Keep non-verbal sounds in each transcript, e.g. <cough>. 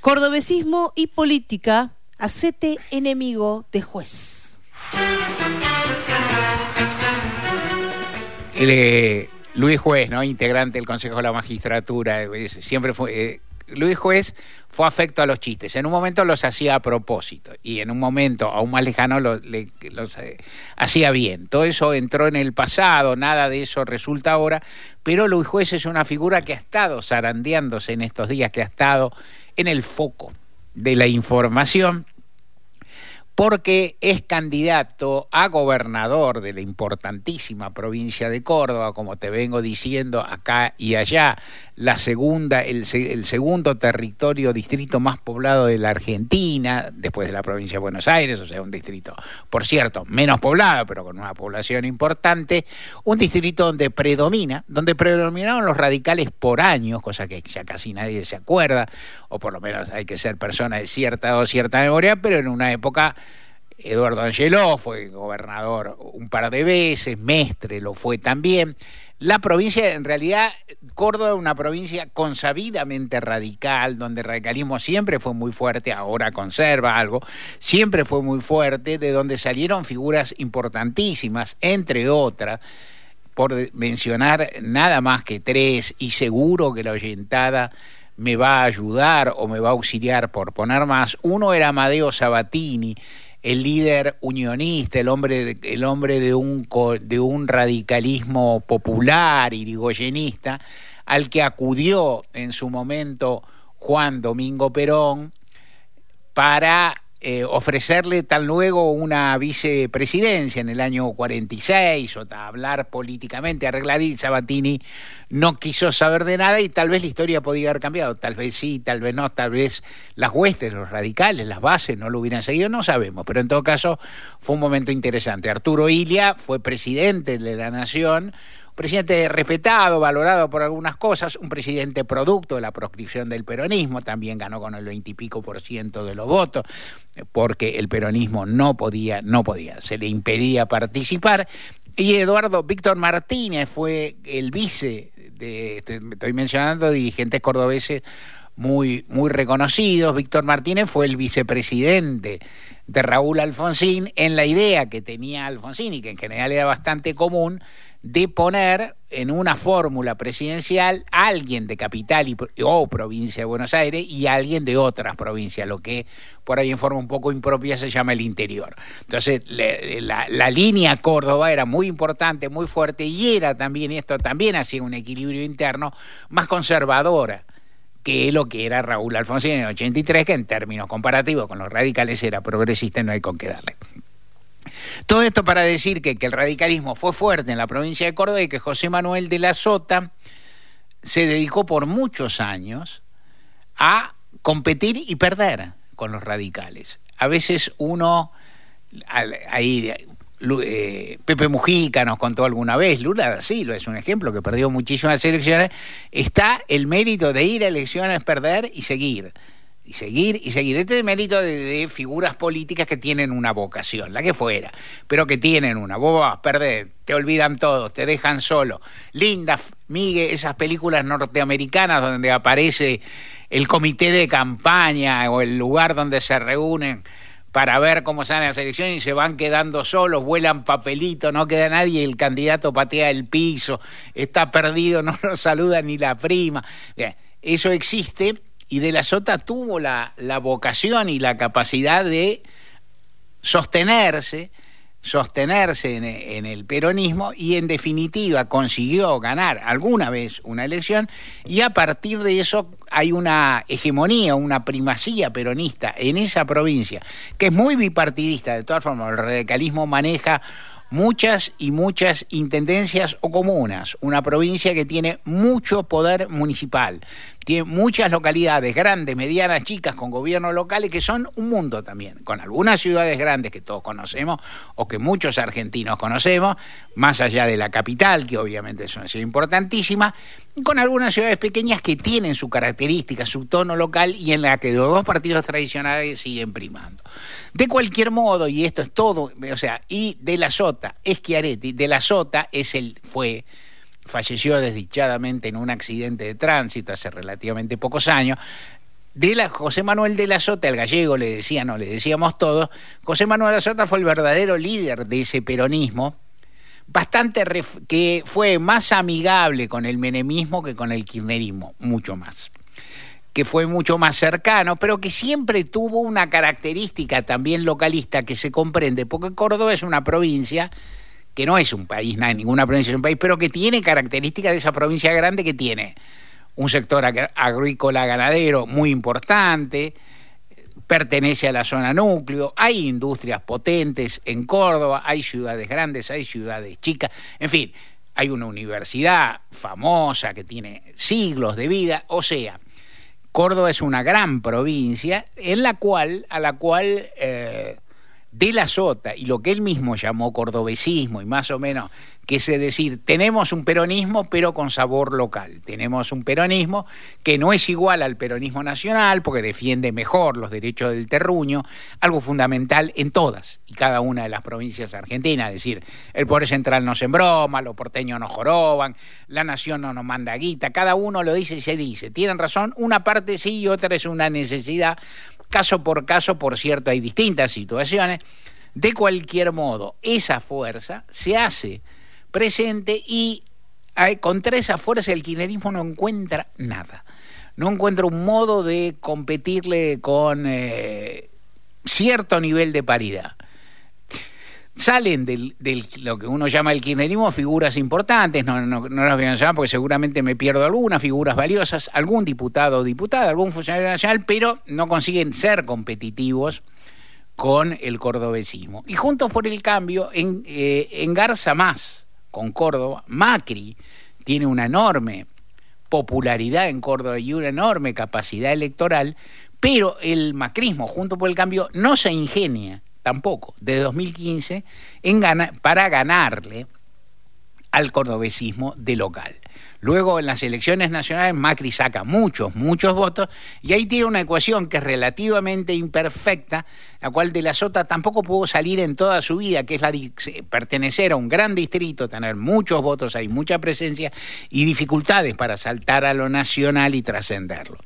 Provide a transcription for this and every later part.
Cordobesismo y política, hacete enemigo de juez. Luis Juez, ¿no? integrante del Consejo de la Magistratura, siempre fue... Eh, Luis Juez fue afecto a los chistes. En un momento los hacía a propósito y en un momento aún más lejano los, eh, hacía bien. Todo eso entró en el pasado, nada de eso resulta ahora, pero Luis Juez es una figura que ha estado zarandeándose en estos días, que ha estado en el foco de la información porque es candidato a gobernador de la importantísima provincia de Córdoba, como te vengo diciendo acá y allá, la segunda, el, segundo territorio, distrito más poblado de la Argentina, después de la provincia de Buenos Aires, o sea, un distrito, por cierto, menos poblado, pero con una población importante, un distrito donde predomina, donde predominaron los radicales por años, cosa que ya casi nadie se acuerda, o por lo menos hay que ser persona de cierta o cierta memoria, pero en una época Eduardo Angeló fue gobernador un par de veces, Mestre lo fue también. La provincia, en realidad, Córdoba es una provincia consabidamente radical, donde el radicalismo siempre fue muy fuerte, ahora conserva algo, siempre fue muy fuerte, de donde salieron figuras importantísimas, entre otras, por mencionar nada más que tres, y seguro que la oyentada me va a ayudar o me va a auxiliar por poner más. Uno era Amadeo Sabatini, el líder unionista, el hombre, el hombre de, un, de un radicalismo popular, irigoyenista, al que acudió en su momento Juan Domingo Perón para eh, ofrecerle tal luego una vicepresidencia en el año 46 o hablar políticamente, arreglar y Sabatini no quiso saber de nada y tal vez la historia podía haber cambiado, tal vez sí, tal vez no, tal vez las huestes, los radicales, las bases no lo hubieran seguido, no sabemos, pero en todo caso fue un momento interesante. Arturo Ilia fue presidente de la Nación, presidente respetado, valorado por algunas cosas, un presidente producto de la proscripción del peronismo, también ganó con el veintipico por ciento de los votos, porque el peronismo no podía, no podía, se le impedía participar. Y Eduardo Víctor Martínez fue el vice, de, estoy mencionando dirigentes cordobeses muy, muy reconocidos. Víctor Martínez fue el vicepresidente de Raúl Alfonsín en la idea que tenía Alfonsín y que en general era bastante común de poner en una fórmula presidencial alguien de capital y, o provincia de Buenos Aires y alguien de otras provincias, lo que por ahí en forma un poco impropia se llama el interior. Entonces, la, la, línea Córdoba era muy importante, muy fuerte y era también, esto también hacía un equilibrio interno más conservadora que lo que era Raúl Alfonsín en el 83, que en términos comparativos con los radicales era progresista y no hay con qué darle. Todo esto para decir que, el radicalismo fue fuerte en la provincia de Córdoba y que José Manuel de la Sota se dedicó por muchos años a competir y perder con los radicales. A veces uno, ahí eh, Pepe Mujica nos contó alguna vez, Lula sí, lo es un ejemplo que perdió muchísimas elecciones, está el mérito de ir a elecciones, perder y seguir y seguir y seguir. Este es el mérito de, figuras políticas que tienen una vocación, la que fuera, pero que tienen una. Vos vas a perder, te olvidan todos, te dejan solo. Linda, Migue, esas películas norteamericanas donde aparece el comité de campaña o el lugar donde se reúnen para ver cómo salen las elecciones y se van quedando solos, vuelan papelitos, no queda nadie, el candidato patea el piso, está perdido, <laughs> no lo saluda ni la prima. eso existe y De la Sota tuvo la, vocación y la capacidad de sostenerse, sostenerse en, el peronismo y en definitiva consiguió ganar alguna vez una elección. Y a partir de eso hay una hegemonía, una primacía peronista en esa provincia que es muy bipartidista, de todas formas el radicalismo maneja muchas y muchas intendencias o comunas, una provincia que tiene mucho poder municipal, tiene muchas localidades grandes, medianas, chicas, con gobiernos locales que son un mundo también, con algunas ciudades grandes que todos conocemos o que muchos argentinos conocemos, más allá de la capital, que obviamente es una ciudad importantísima, con algunas ciudades pequeñas que tienen su característica, su tono local y en la que los dos partidos tradicionales siguen primando. De cualquier modo, y esto es todo, o sea, y de la Sota, Schiaretti, de la Sota es el, fue falleció desdichadamente en un accidente de tránsito hace relativamente pocos años. de la, José Manuel de la Sota, el gallego le decían, no le decíamos todos, José Manuel de la Sota fue el verdadero líder de ese peronismo, bastante que fue más amigable con el menemismo que con el kirchnerismo, mucho más que fue mucho más cercano, pero que siempre tuvo una característica también localista que se comprende, porque Córdoba es una provincia que no es un país, ninguna provincia es un país, pero que tiene características de esa provincia grande que tiene un sector agrícola ganadero muy importante, pertenece a la zona núcleo, hay industrias potentes en Córdoba, hay ciudades grandes, hay ciudades chicas, en fin, hay una universidad famosa que tiene siglos de vida, o sea, Córdoba es una gran provincia en la cual, a la cual eh, de la Sota y lo que él mismo llamó cordobesismo y más o menos que es decir, tenemos un peronismo pero con sabor local. Tenemos un peronismo que no es igual al peronismo nacional porque defiende mejor los derechos del terruño, algo fundamental en todas y cada una de las provincias argentinas. Es decir, el poder central no se embroma, los porteños no joroban, la nación no nos manda guita, cada uno lo dice y se dice. Tienen razón, una parte sí y otra es una necesidad. Caso por caso, por cierto, hay distintas situaciones. De cualquier modo, esa fuerza se hace presente y contra esa fuerza el kirchnerismo no encuentra nada. No encuentra un modo de competirle con eh, cierto nivel de paridad. Salen del, lo que uno llama el kirchnerismo figuras importantes, no, no, no las voy a llamar porque seguramente me pierdo algunas, figuras valiosas, algún diputado o diputada, algún funcionario nacional, pero no consiguen ser competitivos con el cordobesismo. Y Juntos por el Cambio en, eh, engarza más con Córdoba. Macri tiene una enorme popularidad en Córdoba y una enorme capacidad electoral, pero el macrismo, junto por el cambio, no se ingenia tampoco de 2015 en para ganarle al cordobesismo de local. Luego en las elecciones nacionales Macri saca muchos, muchos votos y ahí tiene una ecuación que es relativamente imperfecta, la cual de la Sota tampoco pudo salir en toda su vida, que es la de pertenecer a un gran distrito, tener muchos votos, hay mucha presencia y dificultades para saltar a lo nacional y trascenderlo.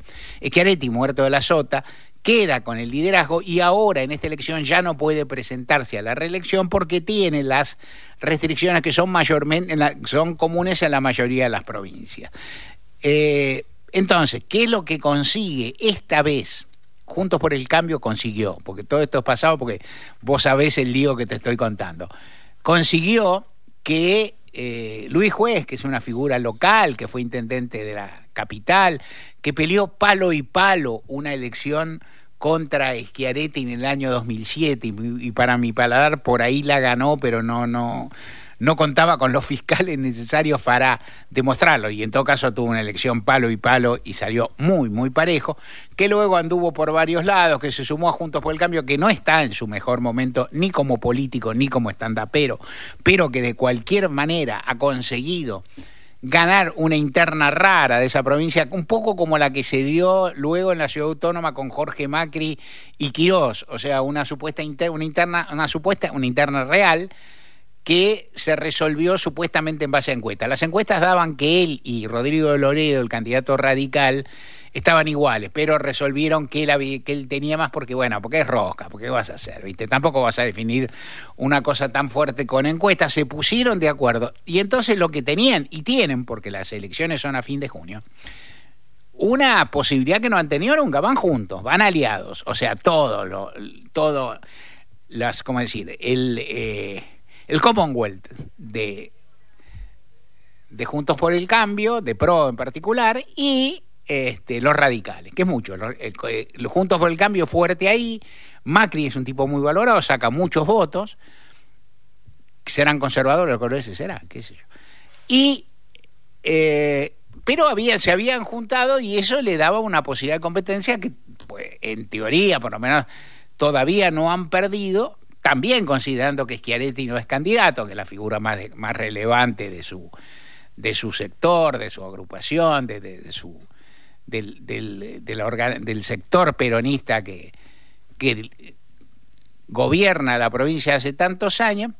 Schiaretti, muerto de la Sota, queda con el liderazgo y ahora en esta elección ya no puede presentarse a la reelección porque tiene las restricciones que son mayormente son comunes en la mayoría de las provincias. Eh, entonces, ¿qué es lo que consigue esta vez? Juntos por el Cambio consiguió, porque todo esto es pasado porque vos sabés el lío que te estoy contando. Consiguió que eh, Luis Juez, que es una figura local, que fue intendente de la capital, que peleó palo y palo una elección contra Schiaretti en el año 2007 y, para mi paladar por ahí la ganó, pero no no no contaba con los fiscales necesarios para demostrarlo. Y en todo caso tuvo una elección palo y palo y salió muy muy parejo, que luego anduvo por varios lados, que se sumó a Juntos por el Cambio, que no está en su mejor momento ni como político ni como estandapero, pero que de cualquier manera ha conseguido ganar una interna rara de esa provincia, un poco como la que se dio luego en la ciudad autónoma con Jorge Macri y Quirós, o sea, una supuesta una interna, una supuesta, una interna real que se resolvió supuestamente en base a encuestas. Las encuestas daban que él y Rodrigo de Loredo, el candidato radical, estaban iguales, pero resolvieron que él, que él tenía más porque, bueno, porque es rosca, porque vas a hacer? ¿Viste? Tampoco vas a definir una cosa tan fuerte con encuestas, se pusieron de acuerdo. Y entonces lo que tenían, y tienen, porque las elecciones son a fin de junio, una posibilidad que no han tenido nunca, van juntos, van aliados, o sea, todo, lo, todo, las, ¿cómo decir? El, eh, el Commonwealth de, de Juntos por el Cambio, de PRO en particular, y este, los radicales, que es mucho. Los, eh, Juntos por el Cambio fuerte ahí. Macri es un tipo muy valorado, saca muchos votos. Serán conservadores, los ese será, qué sé yo. Y, eh, pero había, se habían juntado y eso le daba una posibilidad de competencia que, pues, en teoría, por lo menos, todavía no han perdido. También considerando que Schiaretti no es candidato, que es la figura más, más relevante de su, de su sector, de su agrupación, de su del, del, del sector peronista que, que gobierna la provincia hace tantos años,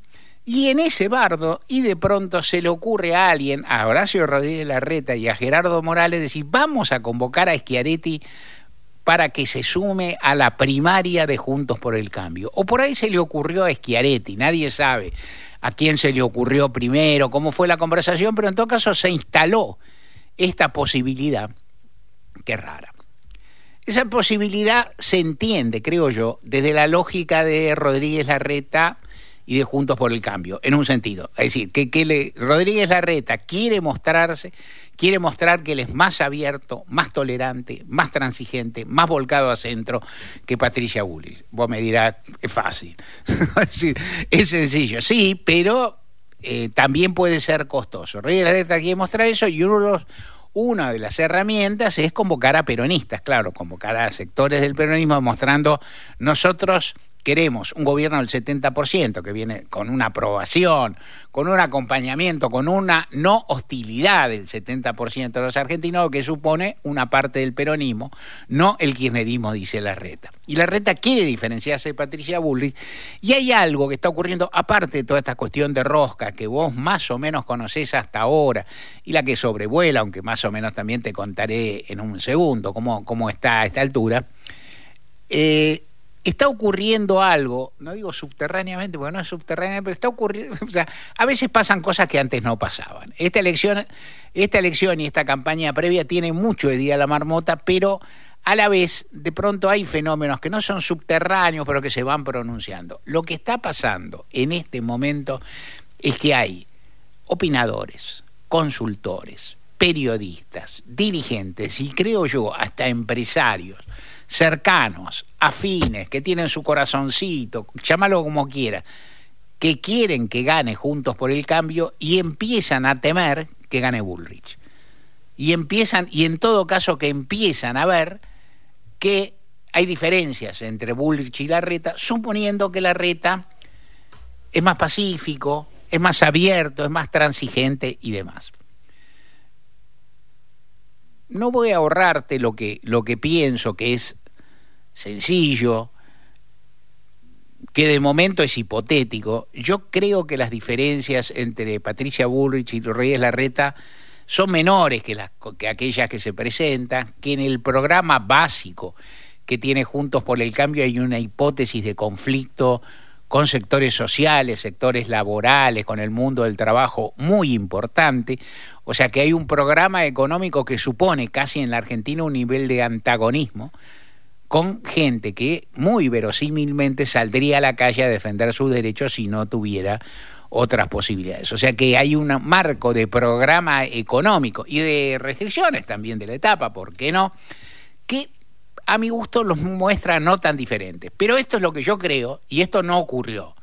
y en ese bardo, y de pronto se le ocurre a alguien, a Horacio Rodríguez Larreta y a Gerardo Morales, decir, vamos a convocar a Schiaretti para que se sume a la primaria de Juntos por el Cambio. O por ahí se le ocurrió a Schiaretti, nadie sabe a quién se le ocurrió primero, cómo fue la conversación, pero en todo caso se instaló esta posibilidad, es rara. Esa posibilidad se entiende, creo yo, desde la lógica de Rodríguez Larreta y de Juntos por el Cambio, en un sentido. Es decir, que, Rodríguez Larreta quiere mostrarse, quiere mostrar que él es más abierto, más tolerante, más transigente, más volcado a centro que Patricia Bulli. Vos me dirás, es fácil. <laughs> es sencillo, sí, pero eh, también puede ser costoso. Rodríguez Larreta quiere mostrar eso y uno de los una de las herramientas es convocar a peronistas, claro, convocar a sectores del peronismo mostrando nosotros queremos un gobierno del 70% que viene con una aprobación, con un acompañamiento, con una no hostilidad del 70% de los argentinos, que supone una parte del peronismo, no el kirchnerismo, dice la reta. Y la reta quiere diferenciarse de Patricia Bullrich. Y hay algo que está ocurriendo, aparte de toda esta cuestión de rosca, que vos más o menos conocés hasta ahora, y la que sobrevuela, aunque más o menos también te contaré en un segundo cómo, cómo está a esta altura. Eh, está ocurriendo algo, no digo subterráneamente, porque no es subterráneo, pero está ocurriendo, <laughs> o sea, a veces pasan cosas que antes no pasaban. Esta elección, esta elección y esta campaña previa tiene mucho de día la marmota, pero a la vez de pronto hay fenómenos que no son subterráneos, pero que se van pronunciando. Lo que está pasando en este momento es que hay opinadores, consultores, periodistas, dirigentes y creo yo hasta empresarios cercanos, afines, que tienen su corazoncito, llámalo como quiera, que quieren que gane Juntos por el Cambio y empiezan a temer que gane Bullrich. Y empiezan, y en todo caso que empiezan a ver que hay diferencias entre Bullrich y Larreta, suponiendo que Larreta es más pacífico, es más abierto, es más transigente y demás no voy a ahorrarte lo que, lo que pienso que es sencillo, que de momento es hipotético. Yo creo que las diferencias entre Patricia Bullrich y Reyes Larreta son menores que, las, que aquellas que se presentan, que en el programa básico que tiene Juntos por el Cambio hay una hipótesis de conflicto con sectores sociales, sectores laborales, con el mundo del trabajo muy importante. O sea que hay un programa económico que supone casi en la Argentina un nivel de antagonismo con gente que muy verosímilmente saldría a la calle a defender sus derechos si no tuviera otras posibilidades. O sea que hay un marco de programa económico y de restricciones también de la etapa, ¿por qué no? Que a mi gusto los muestra no tan diferentes. Pero esto es lo que yo creo y esto no ocurrió.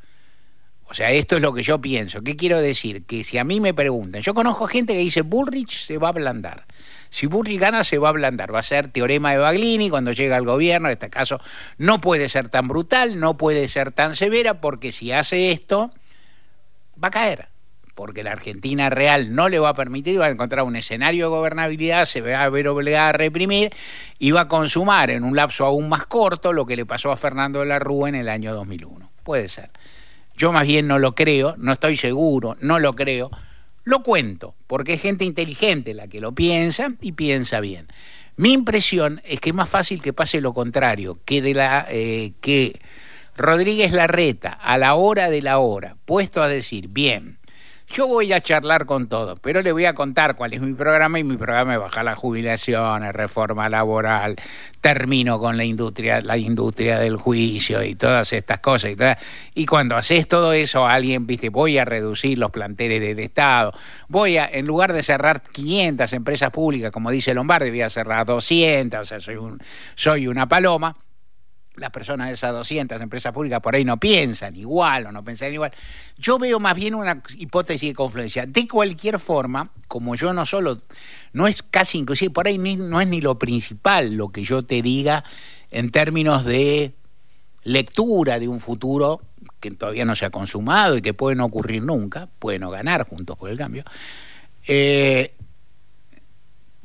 O sea, esto es lo que yo pienso. ¿Qué quiero decir? Que si a mí me preguntan, yo conozco gente que dice Bullrich se va a ablandar. Si Bullrich gana, se va a ablandar. Va a ser teorema de Baglini cuando llega al gobierno. En este caso, no puede ser tan brutal, no puede ser tan severa, porque si hace esto, va a caer porque la Argentina real no le va a permitir, va a encontrar un escenario de gobernabilidad, se va a ver obligada a reprimir y va a consumar en un lapso aún más corto lo que le pasó a Fernando de la Rúa en el año 2001. Puede ser. Yo más bien no lo creo, no estoy seguro, no lo creo. Lo cuento, porque es gente inteligente la que lo piensa y piensa bien. Mi impresión es que es más fácil que pase lo contrario, que de la eh, que Rodríguez Larreta, a la hora de la hora, puesto a decir, bien, yo voy a charlar con todos, pero le voy a contar cuál es mi programa y mi programa es bajar las jubilaciones, reforma laboral, termino con la industria, la industria del juicio y todas estas cosas. Y, cuando haces todo eso, alguien, viste, voy a reducir los planteles de Estado, voy a, en lugar de cerrar 500 empresas públicas, como dice Lombardi, voy a cerrar 200, o sea, soy, un, soy una paloma las personas de esas 200 empresas públicas por ahí no piensan igual o no piensan igual. Yo veo más bien una hipótesis de confluencia. De cualquier forma, como yo no solo, no es casi inclusive, por ahí no es ni lo principal lo que yo te diga en términos de lectura de un futuro que todavía no se ha consumado y que puede no ocurrir nunca, puede no ganar juntos por el cambio. Eh,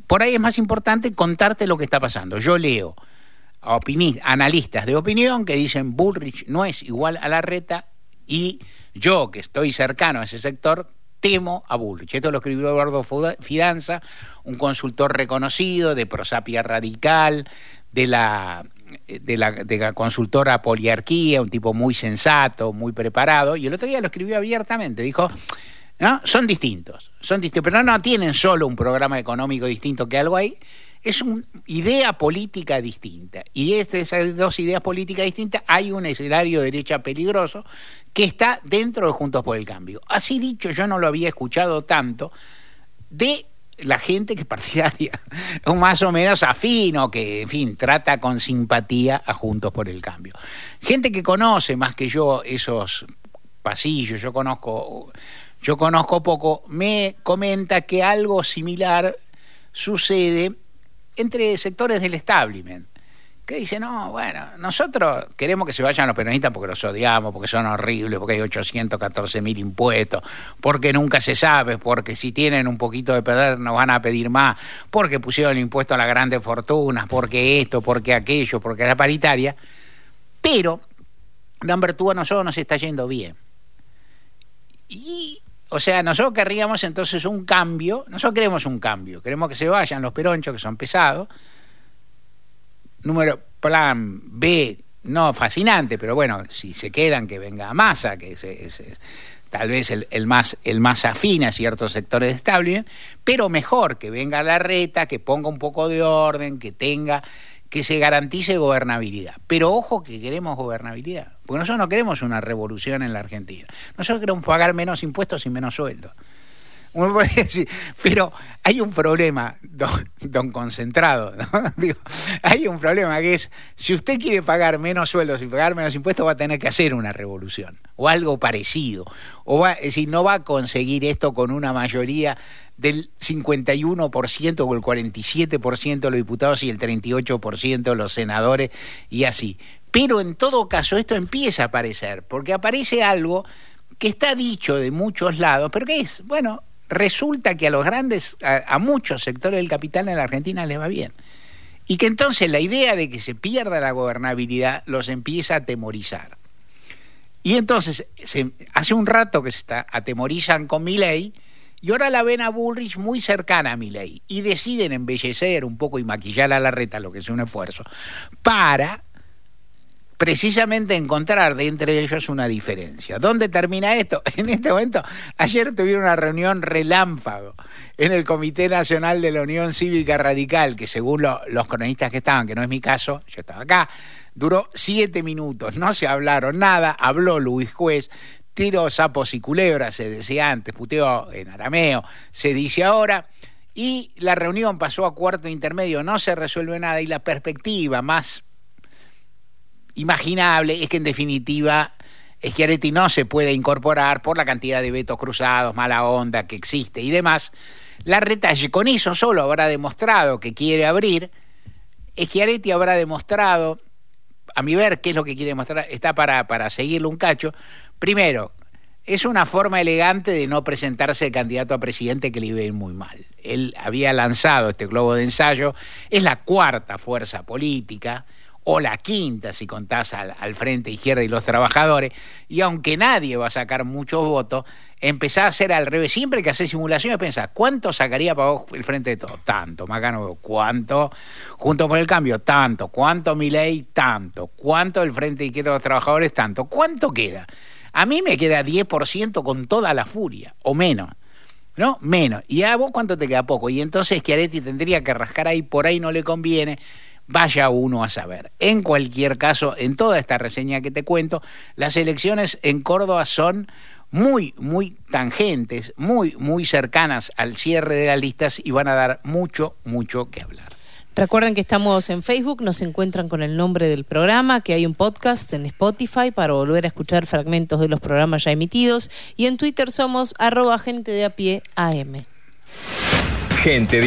por ahí es más importante contarte lo que está pasando. Yo leo analistas de opinión que dicen Bullrich no es igual a la reta y yo, que estoy cercano a ese sector, temo a Bullrich. Esto lo escribió Eduardo Fidanza, un consultor reconocido de prosapia radical, de la, de la, de la consultora Poliarquía, un tipo muy sensato, muy preparado, y el otro día lo escribió abiertamente, dijo, ¿no? Son distintos, son distintos, pero no, no tienen solo un programa económico distinto que algo hay, es una idea política distinta. Y de esas dos ideas políticas distintas hay un escenario de derecha peligroso que está dentro de Juntos por el Cambio. Así dicho, yo no lo había escuchado tanto de la gente que es partidaria, <laughs> más o menos afino, que, en fin, trata con simpatía a Juntos por el Cambio. Gente que conoce más que yo esos pasillos, yo conozco, yo conozco poco, me comenta que algo similar sucede entre sectores del establishment que dice, no, bueno, nosotros queremos que se vayan los peronistas porque los odiamos, porque son horribles, porque hay 814 mil impuestos, porque nunca se sabe, porque si tienen un poquito de poder nos van a pedir más, porque pusieron el impuesto a las grandes fortunas, porque esto, porque aquello, porque la paritaria. Pero, number two, a nosotros nos está yendo bien. Y o sea, nosotros querríamos entonces un cambio, nosotros queremos un cambio, queremos que se vayan los peronchos que son pesados, número plan B, no fascinante, pero bueno, si se quedan, que venga Massa, que es, tal vez el, más, el más afín a ciertos sectores de establishment, pero mejor que venga la reta, que ponga un poco de orden, que tenga, que se garantice gobernabilidad. Pero ojo que queremos gobernabilidad, porque nosotros no queremos una revolución en la Argentina. Nosotros queremos pagar menos impuestos y menos sueldos. Pero hay un problema, don, concentrado, <laughs> hay un problema que es, si usted quiere pagar menos sueldos y pagar menos impuestos, va a tener que hacer una revolución, o algo parecido, o va, es decir, no va a conseguir esto con una mayoría del 51% o el 47% de los diputados y el 38% de los senadores y así. Pero en todo caso esto empieza a aparecer, porque aparece algo que está dicho de muchos lados, pero ¿qué es? Bueno, resulta que a los grandes, a, muchos sectores del capital en la Argentina les va bien. Y que entonces la idea de que se pierda la gobernabilidad los empieza a atemorizar. Y entonces, hace un rato que se está, atemorizan con mi ley, y ahora la ven a Bullrich muy cercana a mi ley. Y deciden embellecer un poco y maquillar a la reta, lo que es un esfuerzo, para precisamente encontrar de entre ellos una diferencia. ¿Dónde termina esto? <laughs> En este momento, ayer tuvieron una reunión relámpago en el Comité Nacional de la Unión Cívica Radical, que según los cronistas que estaban, que no es mi caso, yo estaba acá, duró siete minutos, no se hablaron nada, habló Luis Juez, tiró sapos y culebras, se decía antes, puteó en arameo, se dice ahora, y la reunión pasó a cuarto intermedio, no se resuelve nada, y la perspectiva más imaginable es que en definitiva Schiaretti no se puede incorporar por la cantidad de vetos cruzados, mala onda que existe y demás. La retalle con eso solo habrá demostrado que quiere abrir. Schiaretti habrá demostrado, a mi ver, qué es lo que quiere demostrar, está para, para seguirle un cacho. Primero, es una forma elegante de no presentarse candidato a presidente que le iba muy mal. Él había lanzado este globo de ensayo, es la cuarta fuerza política, o la quinta si contás al, Frente Izquierda y los trabajadores, y aunque nadie va a sacar muchos votos, empezá a hacer al revés. Siempre que haces simulaciones, pensás, ¿cuánto sacaría para vos el Frente de todo? Tanto, Macano, ¿cuánto? Junto por el cambio, tanto. ¿Cuánto mi ley? Tanto. ¿Cuánto el Frente Izquierda y los trabajadores? Tanto. ¿Cuánto queda? A mí me queda 10% con toda la furia, o menos. ¿No? Menos. ¿Y a vos cuánto te queda poco? Y entonces Chiaretti tendría que rascar ahí, por ahí no le conviene vaya uno a saber. En cualquier caso, en toda esta reseña que te cuento, las elecciones en Córdoba son muy, muy tangentes, muy, muy cercanas al cierre de las listas y van a dar mucho, mucho que hablar. Recuerden que estamos en Facebook, nos encuentran con el nombre del programa, que hay un podcast en Spotify para volver a escuchar fragmentos de los programas ya emitidos y en Twitter somos arroba gente de a pie AM. Gente